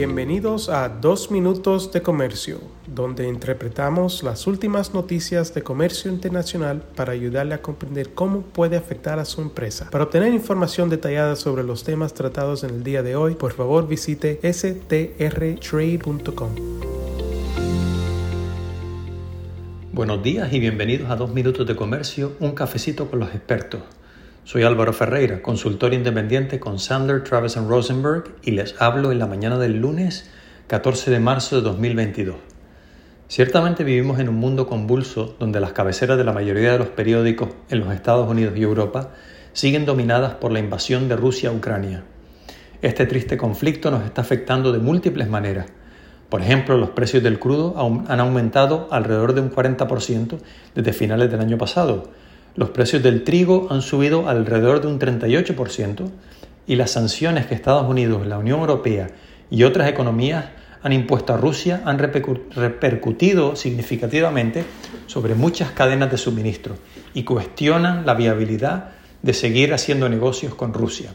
Bienvenidos a Dos Minutos de Comercio, donde interpretamos las últimas noticias de comercio internacional para ayudarle a comprender cómo puede afectar a su empresa. Para obtener información detallada sobre los temas tratados en el día de hoy, por favor visite strtrade.com. Buenos días y bienvenidos a Dos Minutos de Comercio, un cafecito con los expertos. Soy Álvaro Ferreira, consultor independiente con Sandler, Travis Rosenberg y les hablo en la mañana del lunes 14 de marzo de 2022. Ciertamente vivimos en un mundo convulso donde las cabeceras de la mayoría de los periódicos en los Estados Unidos y Europa siguen dominadas por la invasión de Rusia a Ucrania. Este triste conflicto nos está afectando de múltiples maneras. Por ejemplo, los precios del crudo han aumentado alrededor de un 40% desde finales del año pasado, los precios del trigo han subido alrededor de un 38% y las sanciones que Estados Unidos, la Unión Europea y otras economías han impuesto a Rusia han repercutido significativamente sobre muchas cadenas de suministro y cuestionan la viabilidad de seguir haciendo negocios con Rusia.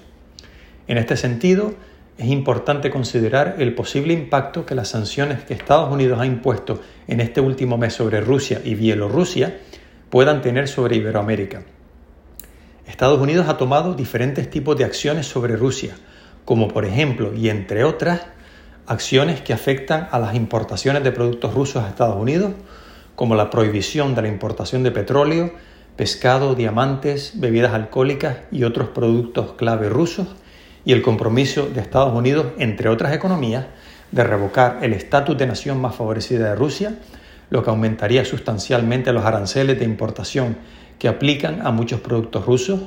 En este sentido, es importante considerar el posible impacto que las sanciones que Estados Unidos ha impuesto en este último mes sobre Rusia y Bielorrusia puedan tener sobre Iberoamérica. Estados Unidos ha tomado diferentes tipos de acciones sobre Rusia, como por ejemplo, y entre otras, acciones que afectan a las importaciones de productos rusos a Estados Unidos, como la prohibición de la importación de petróleo, pescado, diamantes, bebidas alcohólicas y otros productos clave rusos, y el compromiso de Estados Unidos, entre otras economías, de revocar el estatus de nación más favorecida de Rusia lo que aumentaría sustancialmente los aranceles de importación que aplican a muchos productos rusos,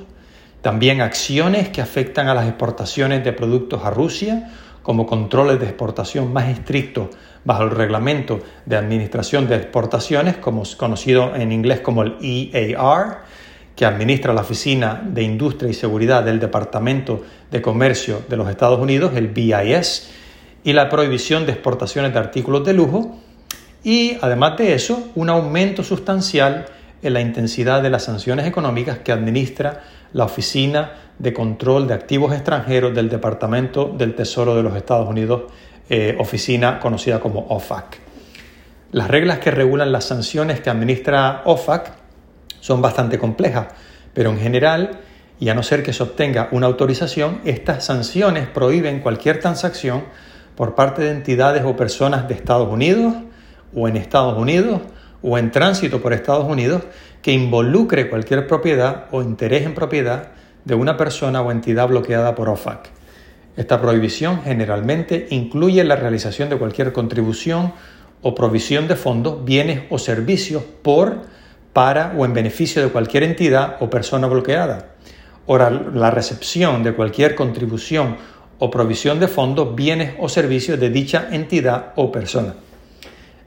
también acciones que afectan a las exportaciones de productos a Rusia, como controles de exportación más estrictos bajo el reglamento de administración de exportaciones, como conocido en inglés como el EAR, que administra la Oficina de Industria y Seguridad del Departamento de Comercio de los Estados Unidos, el BIS, y la prohibición de exportaciones de artículos de lujo, y además de eso, un aumento sustancial en la intensidad de las sanciones económicas que administra la Oficina de Control de Activos Extranjeros del Departamento del Tesoro de los Estados Unidos, eh, oficina conocida como OFAC. Las reglas que regulan las sanciones que administra OFAC son bastante complejas, pero en general, y a no ser que se obtenga una autorización, estas sanciones prohíben cualquier transacción por parte de entidades o personas de Estados Unidos, o en Estados Unidos o en tránsito por Estados Unidos que involucre cualquier propiedad o interés en propiedad de una persona o entidad bloqueada por OFAC. Esta prohibición generalmente incluye la realización de cualquier contribución o provisión de fondos, bienes o servicios por, para o en beneficio de cualquier entidad o persona bloqueada, o la recepción de cualquier contribución o provisión de fondos, bienes o servicios de dicha entidad o persona.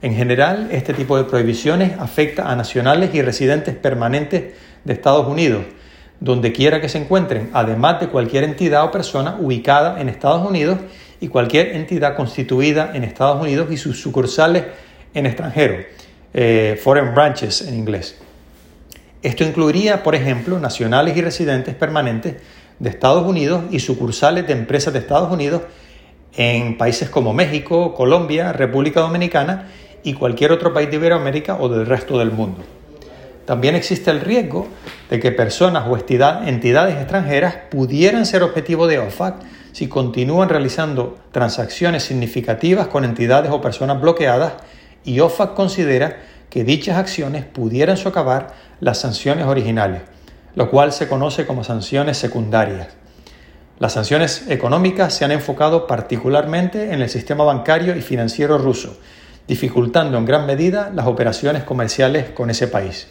En general, este tipo de prohibiciones afecta a nacionales y residentes permanentes de Estados Unidos, donde quiera que se encuentren, además de cualquier entidad o persona ubicada en Estados Unidos y cualquier entidad constituida en Estados Unidos y sus sucursales en extranjero, eh, foreign branches en inglés. Esto incluiría, por ejemplo, nacionales y residentes permanentes de Estados Unidos y sucursales de empresas de Estados Unidos en países como México, Colombia, República Dominicana y cualquier otro país de Iberoamérica o del resto del mundo. También existe el riesgo de que personas o entidades extranjeras pudieran ser objetivo de OFAC si continúan realizando transacciones significativas con entidades o personas bloqueadas y OFAC considera que dichas acciones pudieran socavar las sanciones originales, lo cual se conoce como sanciones secundarias. Las sanciones económicas se han enfocado particularmente en el sistema bancario y financiero ruso dificultando en gran medida las operaciones comerciales con ese país.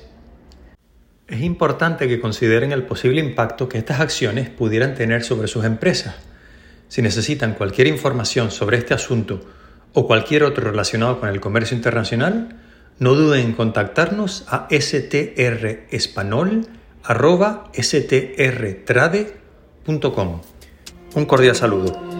Es importante que consideren el posible impacto que estas acciones pudieran tener sobre sus empresas. Si necesitan cualquier información sobre este asunto o cualquier otro relacionado con el comercio internacional, no duden en contactarnos a strtrade.com. Un cordial saludo.